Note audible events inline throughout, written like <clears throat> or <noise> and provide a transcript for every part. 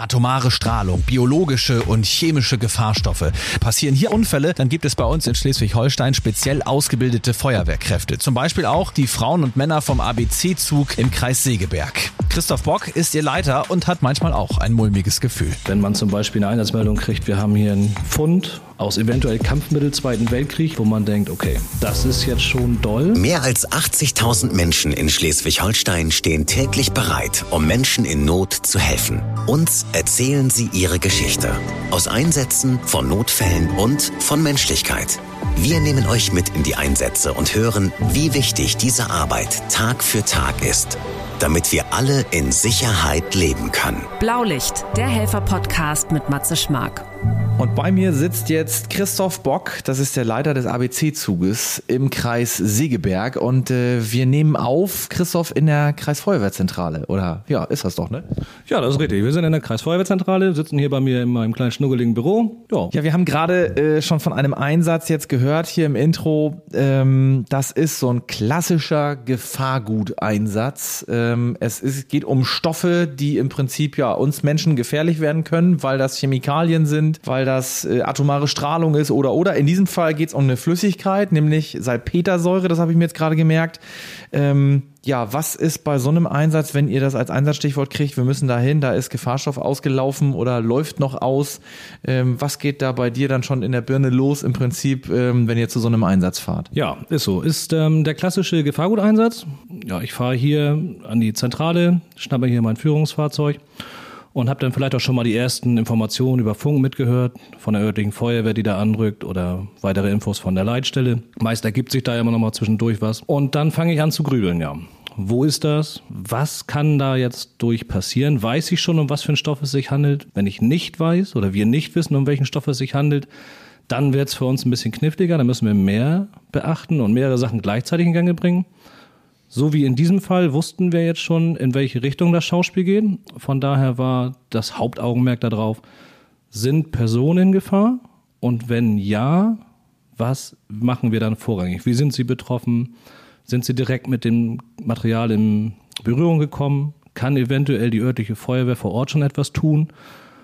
Atomare Strahlung, biologische und chemische Gefahrstoffe. Passieren hier Unfälle, dann gibt es bei uns in Schleswig-Holstein speziell ausgebildete Feuerwehrkräfte. Zum Beispiel auch die Frauen und Männer vom ABC-Zug im Kreis Segeberg. Christoph Bock ist ihr Leiter und hat manchmal auch ein mulmiges Gefühl. Wenn man zum Beispiel eine Einsatzmeldung kriegt, wir haben hier einen Fund aus eventuell Kampfmittel Zweiten Weltkrieg, wo man denkt, okay, das ist jetzt schon doll. Mehr als 80.000 Menschen in Schleswig-Holstein stehen täglich bereit, um Menschen in Not zu helfen. Uns erzählen sie ihre Geschichte. Aus Einsätzen, von Notfällen und von Menschlichkeit. Wir nehmen euch mit in die Einsätze und hören, wie wichtig diese Arbeit Tag für Tag ist damit wir alle in Sicherheit leben können. Blaulicht, der Helfer-Podcast mit Matze Schmark. Und bei mir sitzt jetzt Christoph Bock, das ist der Leiter des ABC-Zuges im Kreis Segeberg. Und äh, wir nehmen auf, Christoph, in der Kreisfeuerwehrzentrale. Oder ja, ist das doch, ne? Ja, das ist richtig. Wir sind in der Kreisfeuerwehrzentrale, sitzen hier bei mir in meinem kleinen schnuggeligen Büro. Ja, ja wir haben gerade äh, schon von einem Einsatz jetzt gehört hier im Intro. Ähm, das ist so ein klassischer Gefahrguteinsatz. Ähm, es ist, geht um Stoffe, die im Prinzip ja uns Menschen gefährlich werden können, weil das Chemikalien sind, weil das äh, atomare Strahlung ist oder oder. In diesem Fall geht es um eine Flüssigkeit, nämlich Salpetersäure, das habe ich mir jetzt gerade gemerkt. Ähm, ja, was ist bei so einem Einsatz, wenn ihr das als Einsatzstichwort kriegt, wir müssen dahin, da ist Gefahrstoff ausgelaufen oder läuft noch aus. Ähm, was geht da bei dir dann schon in der Birne los im Prinzip, ähm, wenn ihr zu so einem Einsatz fahrt? Ja, ist so. Ist ähm, der klassische Gefahrguteinsatz. Ja, ich fahre hier an die Zentrale, schnappe hier mein Führungsfahrzeug und habe dann vielleicht auch schon mal die ersten Informationen über Funk mitgehört, von der örtlichen Feuerwehr, die da anrückt oder weitere Infos von der Leitstelle. Meist ergibt sich da immer noch mal zwischendurch was. Und dann fange ich an zu grübeln, ja. Wo ist das? Was kann da jetzt durch passieren? Weiß ich schon, um was für einen Stoff es sich handelt? Wenn ich nicht weiß oder wir nicht wissen, um welchen Stoff es sich handelt, dann wird es für uns ein bisschen kniffliger. Da müssen wir mehr beachten und mehrere Sachen gleichzeitig in Gang bringen. So wie in diesem Fall wussten wir jetzt schon, in welche Richtung das Schauspiel geht. Von daher war das Hauptaugenmerk darauf, sind Personen in Gefahr? Und wenn ja, was machen wir dann vorrangig? Wie sind sie betroffen? Sind sie direkt mit dem Material in Berührung gekommen? Kann eventuell die örtliche Feuerwehr vor Ort schon etwas tun?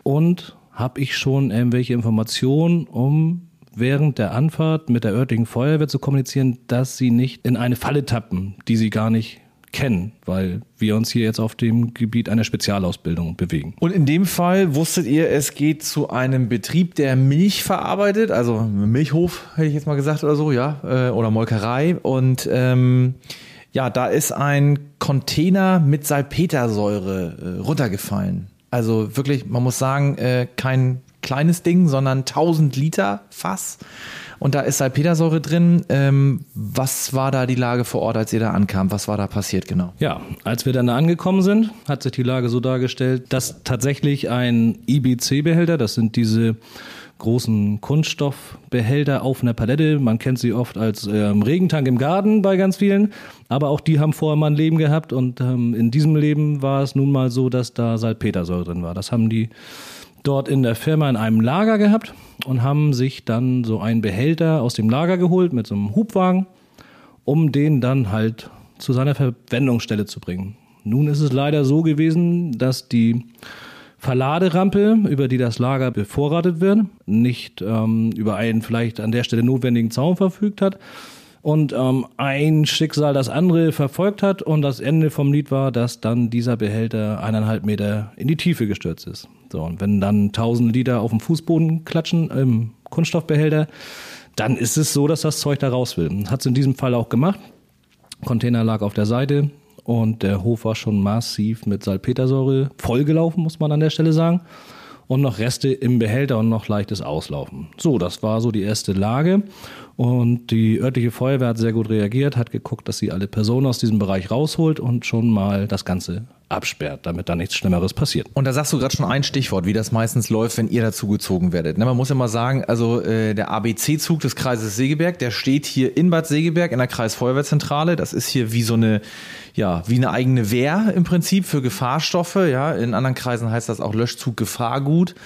Und habe ich schon irgendwelche Informationen, um während der Anfahrt mit der örtlichen Feuerwehr zu kommunizieren, dass sie nicht in eine Falle tappen, die sie gar nicht kennen, weil wir uns hier jetzt auf dem Gebiet einer Spezialausbildung bewegen. Und in dem Fall wusstet ihr, es geht zu einem Betrieb, der Milch verarbeitet, also Milchhof, hätte ich jetzt mal gesagt oder so, ja, äh, oder Molkerei. Und ähm, ja, da ist ein Container mit Salpetersäure äh, runtergefallen. Also wirklich, man muss sagen, äh, kein kleines Ding, sondern 1000 Liter Fass. Und da ist Salpetersäure drin. Ähm, was war da die Lage vor Ort, als ihr da ankam? Was war da passiert genau? Ja, als wir dann da angekommen sind, hat sich die Lage so dargestellt, dass tatsächlich ein IBC-Behälter, das sind diese großen Kunststoffbehälter auf einer Palette. Man kennt sie oft als ähm, Regentank im Garten bei ganz vielen. Aber auch die haben vorher mal ein Leben gehabt und ähm, in diesem Leben war es nun mal so, dass da Salpetersäure drin war. Das haben die dort in der Firma in einem Lager gehabt und haben sich dann so einen Behälter aus dem Lager geholt mit so einem Hubwagen, um den dann halt zu seiner Verwendungsstelle zu bringen. Nun ist es leider so gewesen, dass die Verladerampe, über die das Lager bevorratet wird, nicht ähm, über einen vielleicht an der Stelle notwendigen Zaun verfügt hat, und ähm, ein Schicksal das andere verfolgt hat und das Ende vom Lied war, dass dann dieser Behälter eineinhalb Meter in die Tiefe gestürzt ist. So, und wenn dann tausend Liter auf dem Fußboden klatschen im Kunststoffbehälter, dann ist es so, dass das Zeug da raus will. Hat es in diesem Fall auch gemacht. Container lag auf der Seite und der Hof war schon massiv mit Salpetersäure vollgelaufen, muss man an der Stelle sagen. Und noch Reste im Behälter und noch leichtes Auslaufen. So, das war so die erste Lage. Und die örtliche Feuerwehr hat sehr gut reagiert, hat geguckt, dass sie alle Personen aus diesem Bereich rausholt und schon mal das Ganze absperrt, damit da nichts Schlimmeres passiert. Und da sagst du gerade schon ein Stichwort, wie das meistens läuft, wenn ihr dazugezogen werdet. Ne, man muss ja mal sagen, also äh, der ABC-Zug des Kreises Segeberg, der steht hier in Bad Segeberg in der Kreisfeuerwehrzentrale. Das ist hier wie so eine, ja, wie eine eigene Wehr im Prinzip für Gefahrstoffe. Ja, in anderen Kreisen heißt das auch Löschzug Gefahrgut.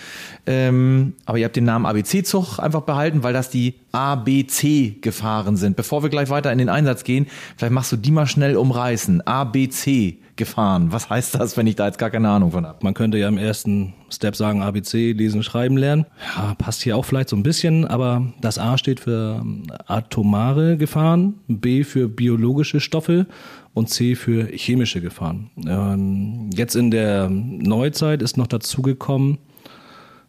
Ähm, aber ihr habt den Namen ABC-Zug einfach behalten, weil das die A, B, C gefahren sind. Bevor wir gleich weiter in den Einsatz gehen, vielleicht machst du die mal schnell umreißen. A, B, C gefahren. Was heißt das, wenn ich da jetzt gar keine Ahnung von habe? Man könnte ja im ersten Step sagen ABC, lesen, schreiben lernen. Ja, passt hier auch vielleicht so ein bisschen, aber das A steht für ähm, atomare Gefahren, B für biologische Stoffe und C für chemische Gefahren. Ähm, jetzt in der Neuzeit ist noch dazugekommen,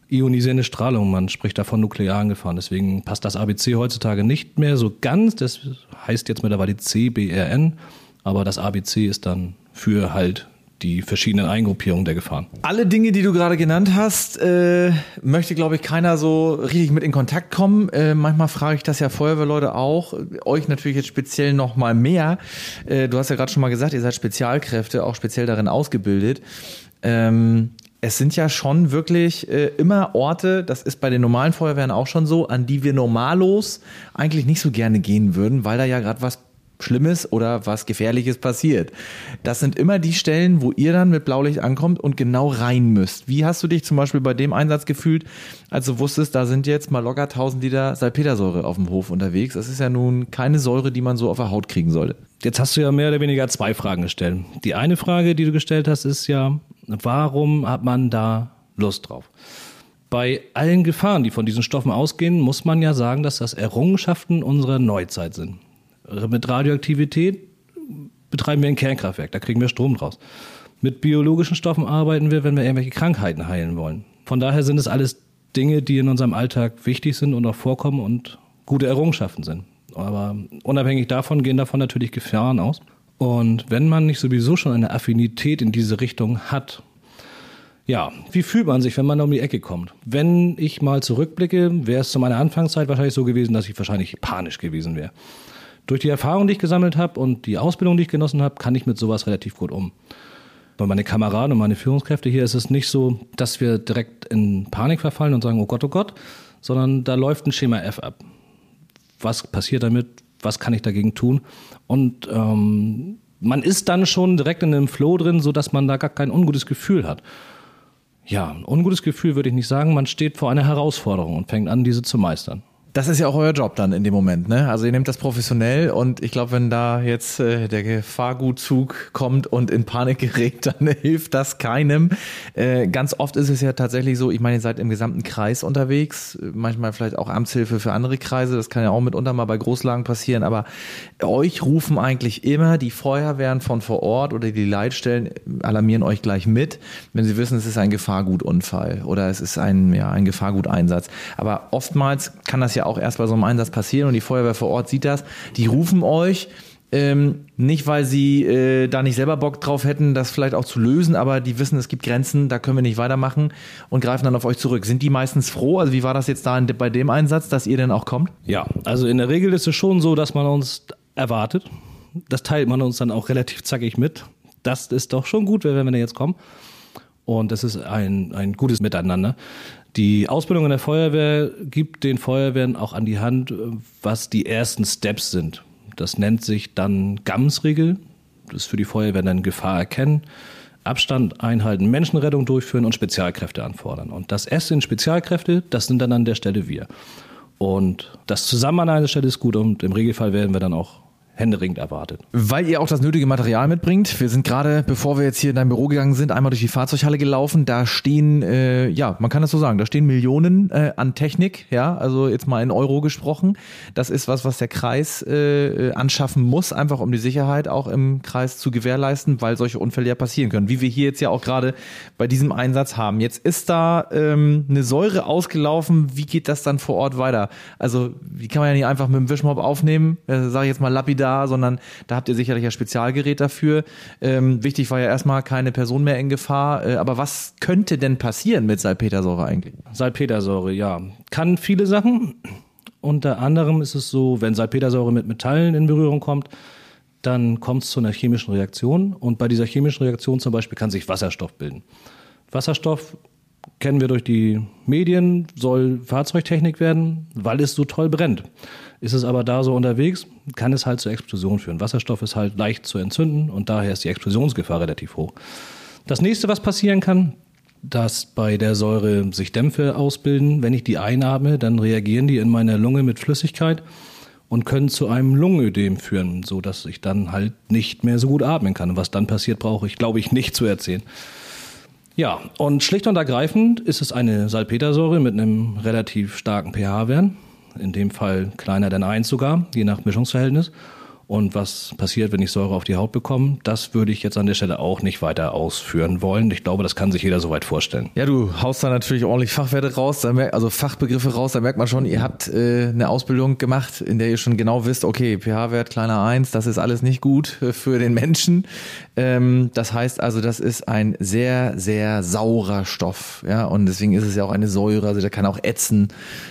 ionisierende Strahlung. Man spricht da von nuklearen Gefahren. Deswegen passt das ABC heutzutage nicht mehr so ganz. Das heißt jetzt mittlerweile CBRN. Aber das ABC ist dann für halt die verschiedenen Eingruppierungen der Gefahren. Alle Dinge, die du gerade genannt hast, äh, möchte, glaube ich, keiner so richtig mit in Kontakt kommen. Äh, manchmal frage ich das ja Feuerwehrleute auch, euch natürlich jetzt speziell noch mal mehr. Äh, du hast ja gerade schon mal gesagt, ihr seid Spezialkräfte, auch speziell darin ausgebildet. Ähm, es sind ja schon wirklich äh, immer Orte, das ist bei den normalen Feuerwehren auch schon so, an die wir normallos eigentlich nicht so gerne gehen würden, weil da ja gerade was Schlimmes oder was Gefährliches passiert. Das sind immer die Stellen, wo ihr dann mit Blaulicht ankommt und genau rein müsst. Wie hast du dich zum Beispiel bei dem Einsatz gefühlt, als du wusstest, da sind jetzt mal locker 1000 Liter Salpetersäure auf dem Hof unterwegs? Das ist ja nun keine Säure, die man so auf der Haut kriegen sollte. Jetzt hast du ja mehr oder weniger zwei Fragen gestellt. Die eine Frage, die du gestellt hast, ist ja, warum hat man da Lust drauf? Bei allen Gefahren, die von diesen Stoffen ausgehen, muss man ja sagen, dass das Errungenschaften unserer Neuzeit sind mit Radioaktivität betreiben wir ein Kernkraftwerk, da kriegen wir Strom draus. Mit biologischen Stoffen arbeiten wir, wenn wir irgendwelche Krankheiten heilen wollen. Von daher sind es alles Dinge, die in unserem Alltag wichtig sind und auch vorkommen und gute Errungenschaften sind. Aber unabhängig davon gehen davon natürlich Gefahren aus. Und wenn man nicht sowieso schon eine Affinität in diese Richtung hat, ja, wie fühlt man sich, wenn man um die Ecke kommt? Wenn ich mal zurückblicke, wäre es zu meiner Anfangszeit wahrscheinlich so gewesen, dass ich wahrscheinlich panisch gewesen wäre. Durch die Erfahrung, die ich gesammelt habe und die Ausbildung, die ich genossen habe, kann ich mit sowas relativ gut um. Bei meinen Kameraden und meine Führungskräfte hier ist es nicht so, dass wir direkt in Panik verfallen und sagen, oh Gott, oh Gott, sondern da läuft ein Schema F ab. Was passiert damit? Was kann ich dagegen tun? Und ähm, man ist dann schon direkt in einem Flow drin, sodass man da gar kein ungutes Gefühl hat. Ja, ein ungutes Gefühl würde ich nicht sagen. Man steht vor einer Herausforderung und fängt an, diese zu meistern. Das ist ja auch euer Job dann in dem Moment, ne? Also ihr nehmt das professionell und ich glaube, wenn da jetzt äh, der Gefahrgutzug kommt und in Panik gerät, <laughs> dann hilft das keinem. Äh, ganz oft ist es ja tatsächlich so, ich meine, ihr seid im gesamten Kreis unterwegs, manchmal vielleicht auch Amtshilfe für andere Kreise, das kann ja auch mitunter mal bei Großlagen passieren, aber euch rufen eigentlich immer die Feuerwehren von vor Ort oder die Leitstellen alarmieren euch gleich mit, wenn sie wissen, es ist ein Gefahrgutunfall oder es ist ein, ja, ein Gefahrguteinsatz. Aber oftmals kann das ja ja auch erst bei so einem Einsatz passieren und die Feuerwehr vor Ort sieht das. Die rufen euch, ähm, nicht, weil sie äh, da nicht selber Bock drauf hätten, das vielleicht auch zu lösen, aber die wissen, es gibt Grenzen, da können wir nicht weitermachen und greifen dann auf euch zurück. Sind die meistens froh? Also wie war das jetzt da in, bei dem Einsatz, dass ihr denn auch kommt? Ja, also in der Regel ist es schon so, dass man uns erwartet. Das teilt man uns dann auch relativ zackig mit. Das ist doch schon gut, wenn wir jetzt kommen. Und das ist ein, ein gutes Miteinander. Die Ausbildung in der Feuerwehr gibt den Feuerwehren auch an die Hand, was die ersten Steps sind. Das nennt sich dann GAMS-Regel. Das ist für die Feuerwehr dann Gefahr erkennen, Abstand einhalten, Menschenrettung durchführen und Spezialkräfte anfordern. Und das S in Spezialkräfte, das sind dann an der Stelle wir. Und das Zusammen an einer Stelle ist gut und im Regelfall werden wir dann auch händeringend erwartet. Weil ihr auch das nötige Material mitbringt. Wir sind gerade, bevor wir jetzt hier in dein Büro gegangen sind, einmal durch die Fahrzeughalle gelaufen. Da stehen, äh, ja, man kann das so sagen, da stehen Millionen äh, an Technik, ja, also jetzt mal in Euro gesprochen. Das ist was, was der Kreis äh, anschaffen muss, einfach um die Sicherheit auch im Kreis zu gewährleisten, weil solche Unfälle ja passieren können, wie wir hier jetzt ja auch gerade bei diesem Einsatz haben. Jetzt ist da ähm, eine Säure ausgelaufen. Wie geht das dann vor Ort weiter? Also, wie kann man ja nicht einfach mit dem Wischmob aufnehmen? Äh, Sage ich jetzt mal lapidar sondern da habt ihr sicherlich ein Spezialgerät dafür. Ähm, wichtig war ja erstmal keine Person mehr in Gefahr. Äh, aber was könnte denn passieren mit Salpetersäure eigentlich? Salpetersäure, ja. Kann viele Sachen. Unter anderem ist es so, wenn Salpetersäure mit Metallen in Berührung kommt, dann kommt es zu einer chemischen Reaktion. Und bei dieser chemischen Reaktion zum Beispiel kann sich Wasserstoff bilden. Wasserstoff kennen wir durch die Medien, soll Fahrzeugtechnik werden, weil es so toll brennt. Ist es aber da so unterwegs, kann es halt zur Explosion führen. Wasserstoff ist halt leicht zu entzünden und daher ist die Explosionsgefahr relativ hoch. Das nächste, was passieren kann, dass bei der Säure sich Dämpfe ausbilden. Wenn ich die einatme, dann reagieren die in meiner Lunge mit Flüssigkeit und können zu einem Lungenödem führen, so dass ich dann halt nicht mehr so gut atmen kann. Und was dann passiert, brauche ich, glaube ich, nicht zu erzählen. Ja, und schlicht und ergreifend ist es eine Salpetersäure mit einem relativ starken pH-Wert, in dem Fall kleiner denn eins sogar, je nach Mischungsverhältnis. Und was passiert, wenn ich Säure auf die Haut bekomme, das würde ich jetzt an der Stelle auch nicht weiter ausführen wollen. Ich glaube, das kann sich jeder soweit vorstellen. Ja, du haust da natürlich ordentlich Fachwerte raus, also Fachbegriffe raus. Da merkt man schon, ihr habt äh, eine Ausbildung gemacht, in der ihr schon genau wisst, okay, pH-Wert kleiner eins, das ist alles nicht gut für den Menschen. Ähm, das heißt also, das ist ein sehr, sehr saurer Stoff. Ja, und deswegen ist es ja auch eine Säure, also der kann auch ätzen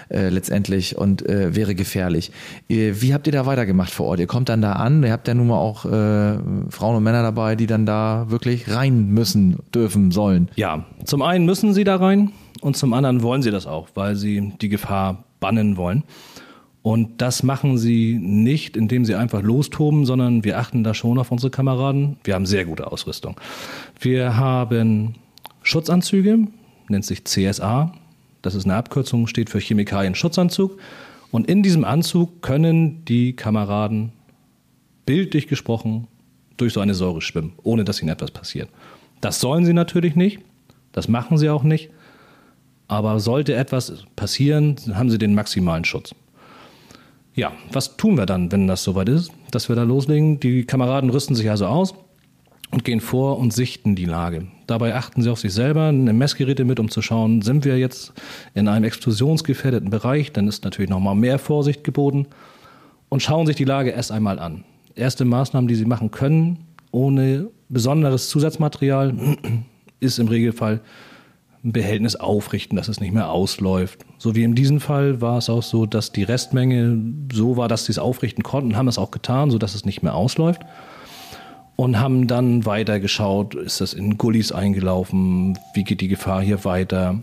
äh, letztendlich und äh, wäre gefährlich. Wie habt ihr da weitergemacht vor Ort? Ihr kommt dann an, ihr habt ja nun mal auch äh, Frauen und Männer dabei, die dann da wirklich rein müssen, dürfen, sollen. Ja, zum einen müssen sie da rein und zum anderen wollen sie das auch, weil sie die Gefahr bannen wollen. Und das machen sie nicht, indem sie einfach lostoben, sondern wir achten da schon auf unsere Kameraden. Wir haben sehr gute Ausrüstung. Wir haben Schutzanzüge, nennt sich CSA. Das ist eine Abkürzung, steht für Chemikalien-Schutzanzug. Und in diesem Anzug können die Kameraden bildlich gesprochen durch so eine Säure schwimmen, ohne dass ihnen etwas passiert. Das sollen sie natürlich nicht, das machen sie auch nicht. Aber sollte etwas passieren, haben sie den maximalen Schutz. Ja, was tun wir dann, wenn das soweit ist, dass wir da loslegen? Die Kameraden rüsten sich also aus und gehen vor und sichten die Lage. Dabei achten sie auf sich selber, nehmen Messgeräte mit, um zu schauen, sind wir jetzt in einem explosionsgefährdeten Bereich, dann ist natürlich nochmal mehr Vorsicht geboten und schauen sich die Lage erst einmal an. Erste Maßnahmen, die sie machen können, ohne besonderes Zusatzmaterial, <clears throat> ist im Regelfall ein Behältnis aufrichten, dass es nicht mehr ausläuft. So wie in diesem Fall war es auch so, dass die Restmenge so war, dass sie es aufrichten konnten, haben es auch getan, sodass es nicht mehr ausläuft. Und haben dann weiter geschaut, ist das in Gullis eingelaufen, wie geht die Gefahr hier weiter.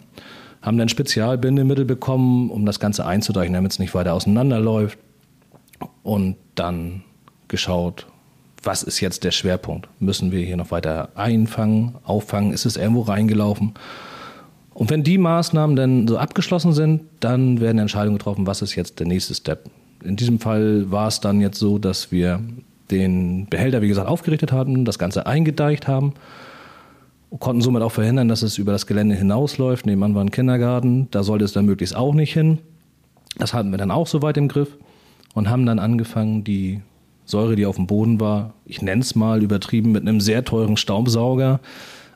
Haben dann Spezialbindemittel bekommen, um das Ganze einzudeichen, damit es nicht weiter auseinanderläuft. Und dann geschaut, was ist jetzt der Schwerpunkt? Müssen wir hier noch weiter einfangen, auffangen? Ist es irgendwo reingelaufen? Und wenn die Maßnahmen dann so abgeschlossen sind, dann werden Entscheidungen getroffen, was ist jetzt der nächste Step. In diesem Fall war es dann jetzt so, dass wir den Behälter, wie gesagt, aufgerichtet hatten, das Ganze eingedeicht haben konnten somit auch verhindern, dass es über das Gelände hinausläuft. Nebenan war ein Kindergarten, da sollte es dann möglichst auch nicht hin. Das hatten wir dann auch soweit im Griff und haben dann angefangen, die Säure, die auf dem Boden war, ich nenne es mal übertrieben, mit einem sehr teuren Staubsauger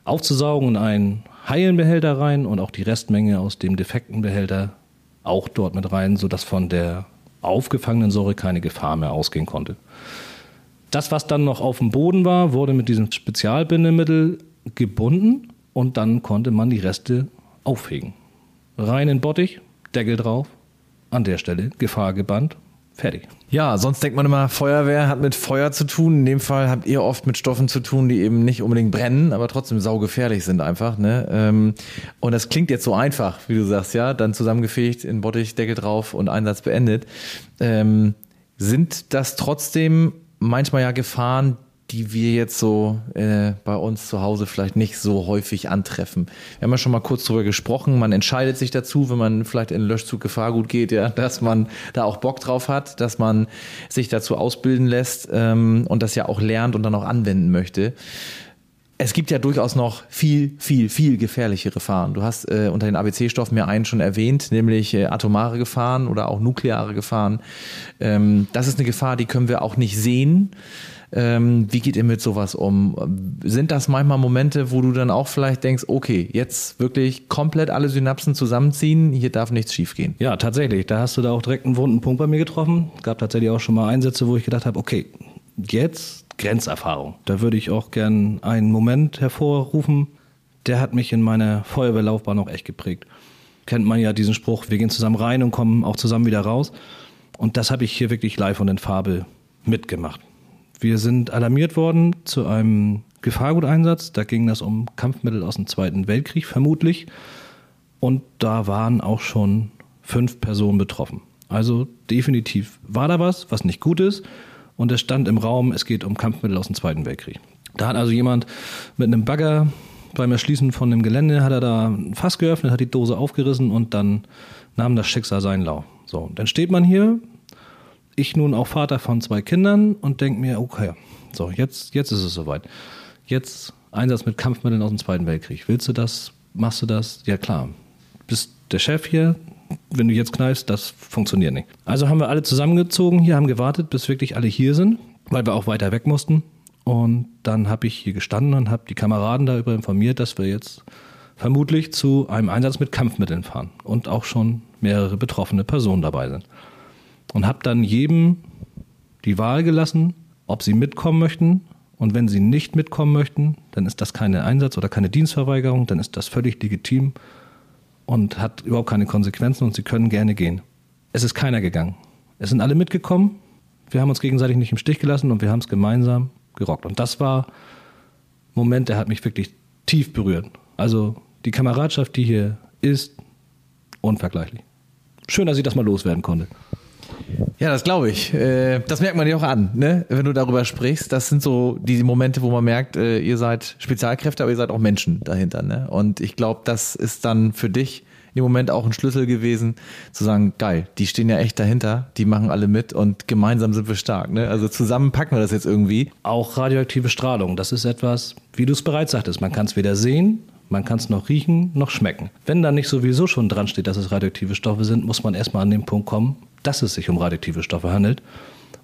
aufzusaugen und einen heilen Behälter rein und auch die Restmenge aus dem defekten Behälter auch dort mit rein, sodass von der aufgefangenen Säure keine Gefahr mehr ausgehen konnte. Das, was dann noch auf dem Boden war, wurde mit diesem Spezialbindemittel gebunden und dann konnte man die Reste aufhegen. Rein in Bottich, Deckel drauf, an der Stelle Gefahr gebannt Fertig. Ja, sonst denkt man immer, Feuerwehr hat mit Feuer zu tun. In dem Fall habt ihr oft mit Stoffen zu tun, die eben nicht unbedingt brennen, aber trotzdem saugefährlich sind einfach. Ne? Ähm, und das klingt jetzt so einfach, wie du sagst, ja, dann zusammengefegt, in Bottich, Deckel drauf und Einsatz beendet. Ähm, sind das trotzdem manchmal ja Gefahren, die wir jetzt so äh, bei uns zu Hause vielleicht nicht so häufig antreffen. Wir haben ja schon mal kurz drüber gesprochen. Man entscheidet sich dazu, wenn man vielleicht in Löschzug Gefahrgut geht, ja, dass man da auch Bock drauf hat, dass man sich dazu ausbilden lässt ähm, und das ja auch lernt und dann auch anwenden möchte. Es gibt ja durchaus noch viel, viel, viel gefährlichere Gefahren. Du hast äh, unter den ABC-Stoffen mir einen schon erwähnt, nämlich äh, atomare Gefahren oder auch nukleare Gefahren. Ähm, das ist eine Gefahr, die können wir auch nicht sehen. Ähm, wie geht ihr mit sowas um? Sind das manchmal Momente, wo du dann auch vielleicht denkst, okay, jetzt wirklich komplett alle Synapsen zusammenziehen, hier darf nichts schiefgehen? Ja, tatsächlich. Da hast du da auch direkt einen wunden Punkt bei mir getroffen. Gab tatsächlich auch schon mal Einsätze, wo ich gedacht habe, okay, jetzt Grenzerfahrung. Da würde ich auch gern einen Moment hervorrufen. Der hat mich in meiner Feuerwehrlaufbahn auch echt geprägt. Kennt man ja diesen Spruch, wir gehen zusammen rein und kommen auch zusammen wieder raus. Und das habe ich hier wirklich live und in Farbe mitgemacht. Wir sind alarmiert worden zu einem Gefahrguteinsatz. Da ging es um Kampfmittel aus dem Zweiten Weltkrieg vermutlich. Und da waren auch schon fünf Personen betroffen. Also definitiv war da was, was nicht gut ist. Und es stand im Raum, es geht um Kampfmittel aus dem Zweiten Weltkrieg. Da hat also jemand mit einem Bagger beim Erschließen von dem Gelände hat er da ein Fass geöffnet, hat die Dose aufgerissen und dann nahm das Schicksal seinen Lauf. So, dann steht man hier, ich nun auch Vater von zwei Kindern und denke mir, okay, so, jetzt, jetzt ist es soweit. Jetzt Einsatz mit Kampfmitteln aus dem Zweiten Weltkrieg. Willst du das? Machst du das? Ja klar. Bist der Chef hier, wenn du jetzt kneifst, das funktioniert nicht. Also haben wir alle zusammengezogen hier, haben gewartet, bis wirklich alle hier sind, weil wir auch weiter weg mussten. Und dann habe ich hier gestanden und habe die Kameraden darüber informiert, dass wir jetzt vermutlich zu einem Einsatz mit Kampfmitteln fahren und auch schon mehrere betroffene Personen dabei sind. Und habe dann jedem die Wahl gelassen, ob sie mitkommen möchten. Und wenn sie nicht mitkommen möchten, dann ist das keine Einsatz- oder keine Dienstverweigerung, dann ist das völlig legitim und hat überhaupt keine Konsequenzen und sie können gerne gehen. Es ist keiner gegangen. Es sind alle mitgekommen. Wir haben uns gegenseitig nicht im Stich gelassen und wir haben es gemeinsam gerockt. Und das war ein Moment, der hat mich wirklich tief berührt. Also die Kameradschaft, die hier ist, unvergleichlich. Schön, dass ich das mal loswerden konnte. Ja, das glaube ich. Äh, das merkt man dir auch an, ne? wenn du darüber sprichst. Das sind so die Momente, wo man merkt, äh, ihr seid Spezialkräfte, aber ihr seid auch Menschen dahinter. Ne? Und ich glaube, das ist dann für dich im Moment auch ein Schlüssel gewesen, zu sagen, geil, die stehen ja echt dahinter, die machen alle mit und gemeinsam sind wir stark. Ne? Also zusammen packen wir das jetzt irgendwie. Auch radioaktive Strahlung, das ist etwas, wie du es bereits sagtest, man kann es weder sehen, man kann es noch riechen, noch schmecken. Wenn da nicht sowieso schon dran steht, dass es radioaktive Stoffe sind, muss man erstmal an den Punkt kommen, dass es sich um radioaktive Stoffe handelt.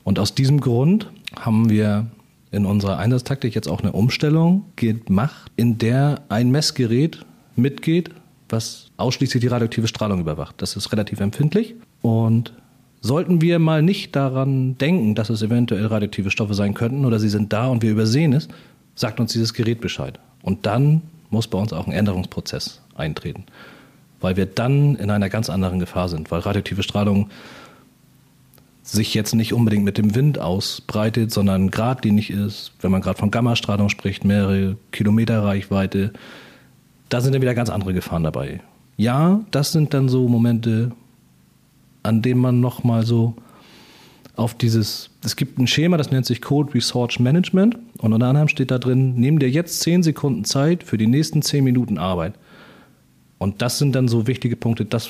Und aus diesem Grund haben wir in unserer Einsatztaktik jetzt auch eine Umstellung gemacht, in der ein Messgerät mitgeht, was ausschließlich die radioaktive Strahlung überwacht. Das ist relativ empfindlich und sollten wir mal nicht daran denken, dass es eventuell radioaktive Stoffe sein könnten oder sie sind da und wir übersehen es, sagt uns dieses Gerät Bescheid. Und dann muss bei uns auch ein Änderungsprozess eintreten, weil wir dann in einer ganz anderen Gefahr sind, weil radioaktive Strahlung sich jetzt nicht unbedingt mit dem Wind ausbreitet, sondern geradlinig ist, wenn man gerade von Gammastrahlung spricht, mehrere Kilometer Reichweite, da sind dann wieder ganz andere Gefahren dabei. Ja, das sind dann so Momente, an denen man nochmal so auf dieses, es gibt ein Schema, das nennt sich Code Resource Management und unter anderem steht da drin, nimm dir jetzt 10 Sekunden Zeit für die nächsten 10 Minuten Arbeit. Und das sind dann so wichtige Punkte, dass,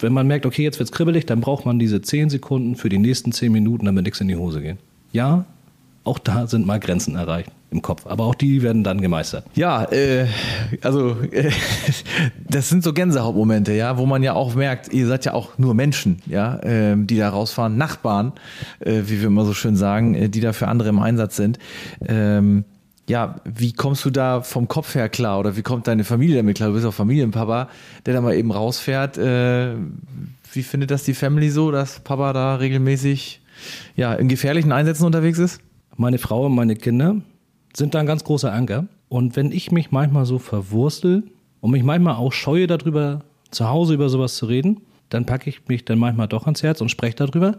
wenn man merkt, okay, jetzt wird es kribbelig, dann braucht man diese 10 Sekunden für die nächsten 10 Minuten, damit nichts in die Hose geht. Ja, auch da sind mal Grenzen erreicht im Kopf. Aber auch die werden dann gemeistert. Ja, äh, also äh, <laughs> das sind so Gänsehautmomente, ja, wo man ja auch merkt, ihr seid ja auch nur Menschen, ja, äh, die da rausfahren, Nachbarn, äh, wie wir immer so schön sagen, äh, die da für andere im Einsatz sind. Ähm, ja, wie kommst du da vom Kopf her klar oder wie kommt deine Familie damit klar? Du bist auch Familienpapa, der da mal eben rausfährt. Äh, wie findet das die Family so, dass Papa da regelmäßig ja, in gefährlichen Einsätzen unterwegs ist? Meine Frau und meine Kinder sind da ein ganz großer Anker. Und wenn ich mich manchmal so verwurstel und mich manchmal auch scheue darüber, zu Hause über sowas zu reden, dann packe ich mich dann manchmal doch ans Herz und spreche darüber.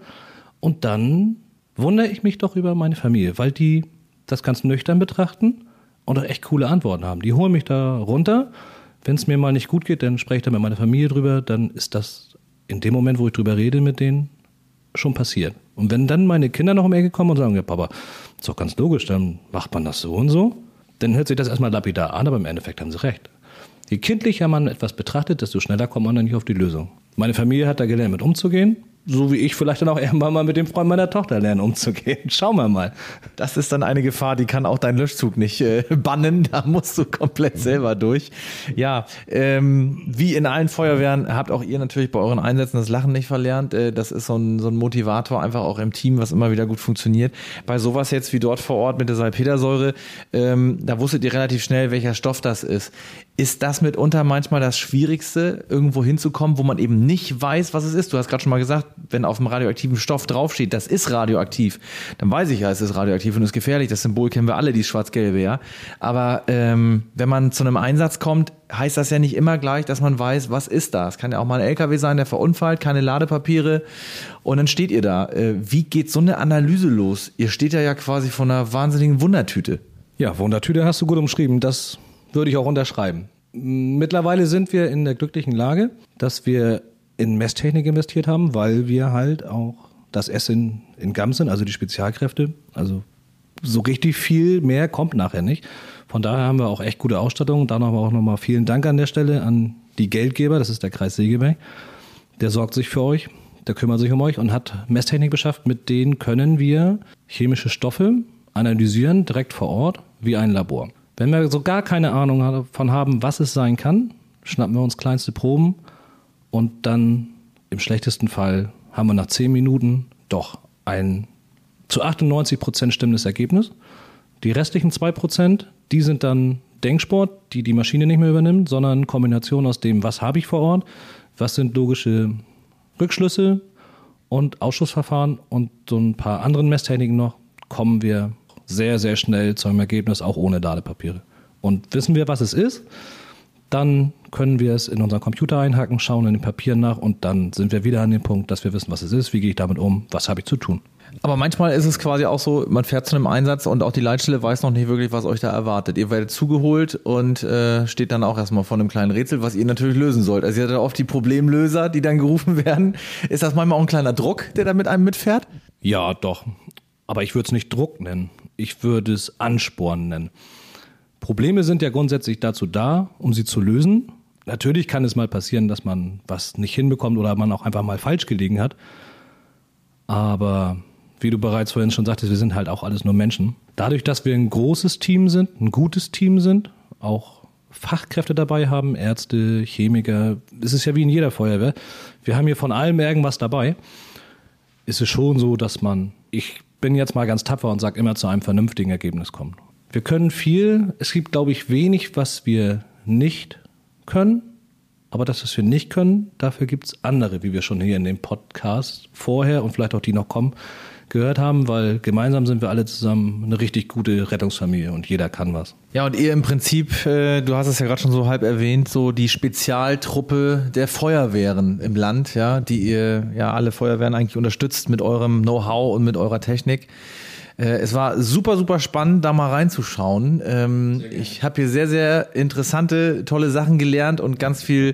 Und dann wundere ich mich doch über meine Familie, weil die das ganz nüchtern betrachten und auch echt coole Antworten haben. Die holen mich da runter. Wenn es mir mal nicht gut geht, dann spreche ich da mit meiner Familie drüber. Dann ist das in dem Moment, wo ich drüber rede mit denen, schon passiert. Und wenn dann meine Kinder noch um Ecke kommen und sagen, ja Papa, ist doch ganz logisch, dann macht man das so und so, dann hört sich das erstmal lapidar an, aber im Endeffekt haben sie recht. Je kindlicher man etwas betrachtet, desto schneller kommt man dann nicht auf die Lösung. Meine Familie hat da gelernt, mit umzugehen so wie ich vielleicht dann auch irgendwann mal mit dem Freund meiner Tochter lernen umzugehen. <laughs> Schauen wir mal. Das ist dann eine Gefahr, die kann auch dein Löschzug nicht äh, <laughs> bannen. Da musst du komplett selber durch. Ja, ähm, wie in allen Feuerwehren habt auch ihr natürlich bei euren Einsätzen das Lachen nicht verlernt. Äh, das ist so ein, so ein Motivator einfach auch im Team, was immer wieder gut funktioniert. Bei sowas jetzt wie dort vor Ort mit der Salpetersäure, ähm, da wusstet ihr relativ schnell, welcher Stoff das ist. Ist das mitunter manchmal das Schwierigste, irgendwo hinzukommen, wo man eben nicht weiß, was es ist? Du hast gerade schon mal gesagt, wenn auf dem radioaktiven Stoff draufsteht, das ist radioaktiv, dann weiß ich ja, es ist radioaktiv und ist gefährlich. Das Symbol kennen wir alle, die schwarz-gelbe, ja. Aber ähm, wenn man zu einem Einsatz kommt, heißt das ja nicht immer gleich, dass man weiß, was ist da. Es kann ja auch mal ein LKW sein, der verunfallt, keine Ladepapiere und dann steht ihr da. Äh, wie geht so eine Analyse los? Ihr steht ja ja quasi vor einer wahnsinnigen Wundertüte. Ja, Wundertüte hast du gut umschrieben. Das würde ich auch unterschreiben. Mittlerweile sind wir in der glücklichen Lage, dass wir in Messtechnik investiert haben, weil wir halt auch das Essen in Gamsen, also die Spezialkräfte, also so richtig viel mehr kommt nachher nicht. Von daher haben wir auch echt gute Ausstattung. Da nochmal auch nochmal vielen Dank an der Stelle an die Geldgeber, das ist der Kreis Segeberg. Der sorgt sich für euch, der kümmert sich um euch und hat Messtechnik beschafft. Mit denen können wir chemische Stoffe analysieren, direkt vor Ort, wie ein Labor. Wenn wir so gar keine Ahnung davon haben, was es sein kann, schnappen wir uns kleinste Proben und dann im schlechtesten Fall haben wir nach zehn Minuten doch ein zu 98 Prozent stimmendes Ergebnis. Die restlichen zwei Prozent, die sind dann Denksport, die die Maschine nicht mehr übernimmt, sondern Kombination aus dem, was habe ich vor Ort, was sind logische Rückschlüsse und Ausschussverfahren und so ein paar anderen Messtechniken noch, kommen wir sehr, sehr schnell zu einem Ergebnis, auch ohne Ladepapiere. Und wissen wir, was es ist, dann können wir es in unseren Computer einhacken, schauen in den Papieren nach und dann sind wir wieder an dem Punkt, dass wir wissen, was es ist, wie gehe ich damit um, was habe ich zu tun. Aber manchmal ist es quasi auch so, man fährt zu einem Einsatz und auch die Leitstelle weiß noch nicht wirklich, was euch da erwartet. Ihr werdet zugeholt und äh, steht dann auch erstmal vor einem kleinen Rätsel, was ihr natürlich lösen sollt. Also ihr habt oft die Problemlöser, die dann gerufen <laughs> werden. Ist das manchmal auch ein kleiner Druck, der da mit einem mitfährt? Ja, doch. Aber ich würde es nicht Druck nennen. Ich würde es Ansporn nennen. Probleme sind ja grundsätzlich dazu da, um sie zu lösen. Natürlich kann es mal passieren, dass man was nicht hinbekommt oder man auch einfach mal falsch gelegen hat. Aber wie du bereits vorhin schon sagtest, wir sind halt auch alles nur Menschen. Dadurch, dass wir ein großes Team sind, ein gutes Team sind, auch Fachkräfte dabei haben, Ärzte, Chemiker, es ist ja wie in jeder Feuerwehr. Wir haben hier von allem irgendwas dabei. Ist es schon so, dass man, ich bin jetzt mal ganz tapfer und sage immer zu einem vernünftigen Ergebnis kommen. Wir können viel, es gibt, glaube ich, wenig, was wir nicht können. Aber das, was wir nicht können, dafür gibt es andere, wie wir schon hier in dem Podcast vorher und vielleicht auch die noch kommen, gehört haben, weil gemeinsam sind wir alle zusammen eine richtig gute Rettungsfamilie und jeder kann was. Ja, und ihr im Prinzip, äh, du hast es ja gerade schon so halb erwähnt, so die Spezialtruppe der Feuerwehren im Land, ja, die ihr ja alle Feuerwehren eigentlich unterstützt mit eurem Know-how und mit eurer Technik. Äh, es war super, super spannend, da mal reinzuschauen. Ähm, ich habe hier sehr, sehr interessante, tolle Sachen gelernt und ganz viel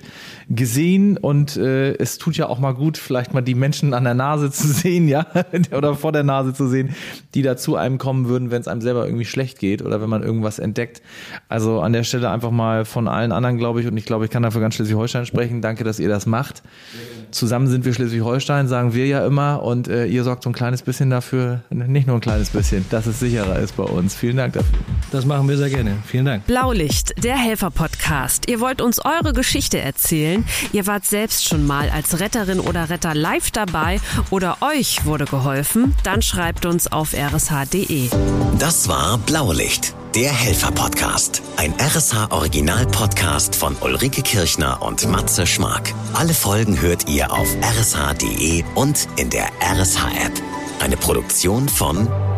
gesehen. Und äh, es tut ja auch mal gut, vielleicht mal die Menschen an der Nase zu <laughs> sehen, ja, oder vor der Nase zu sehen, die da zu einem kommen würden, wenn es einem selber irgendwie schlecht geht oder wenn man irgendwas entdeckt. Also an der Stelle einfach mal von allen anderen, glaube ich, und ich glaube, ich kann dafür ganz Schleswig-Holstein sprechen. Danke, dass ihr das macht. Zusammen sind wir Schleswig-Holstein, sagen wir ja immer, und äh, ihr sorgt so ein kleines bisschen dafür, nicht nur ein kleines bisschen, dass es sicherer ist bei uns. Vielen Dank dafür. Das machen wir sehr gerne. Vielen Dank. Blaulicht, der Helfer-Podcast. Ihr wollt uns eure Geschichte erzählen. Ihr wart selbst schon mal als Retterin oder Retter live dabei oder euch wurde geholfen. Dann schreibt uns auf rsh.de. Das war Blaulicht, der Helfer-Podcast. Ein RSH-Original-Podcast von Ulrike Kirchner und Matze Schmark. Alle Folgen hört ihr auf rsh.de und in der RSH-App. Eine Produktion von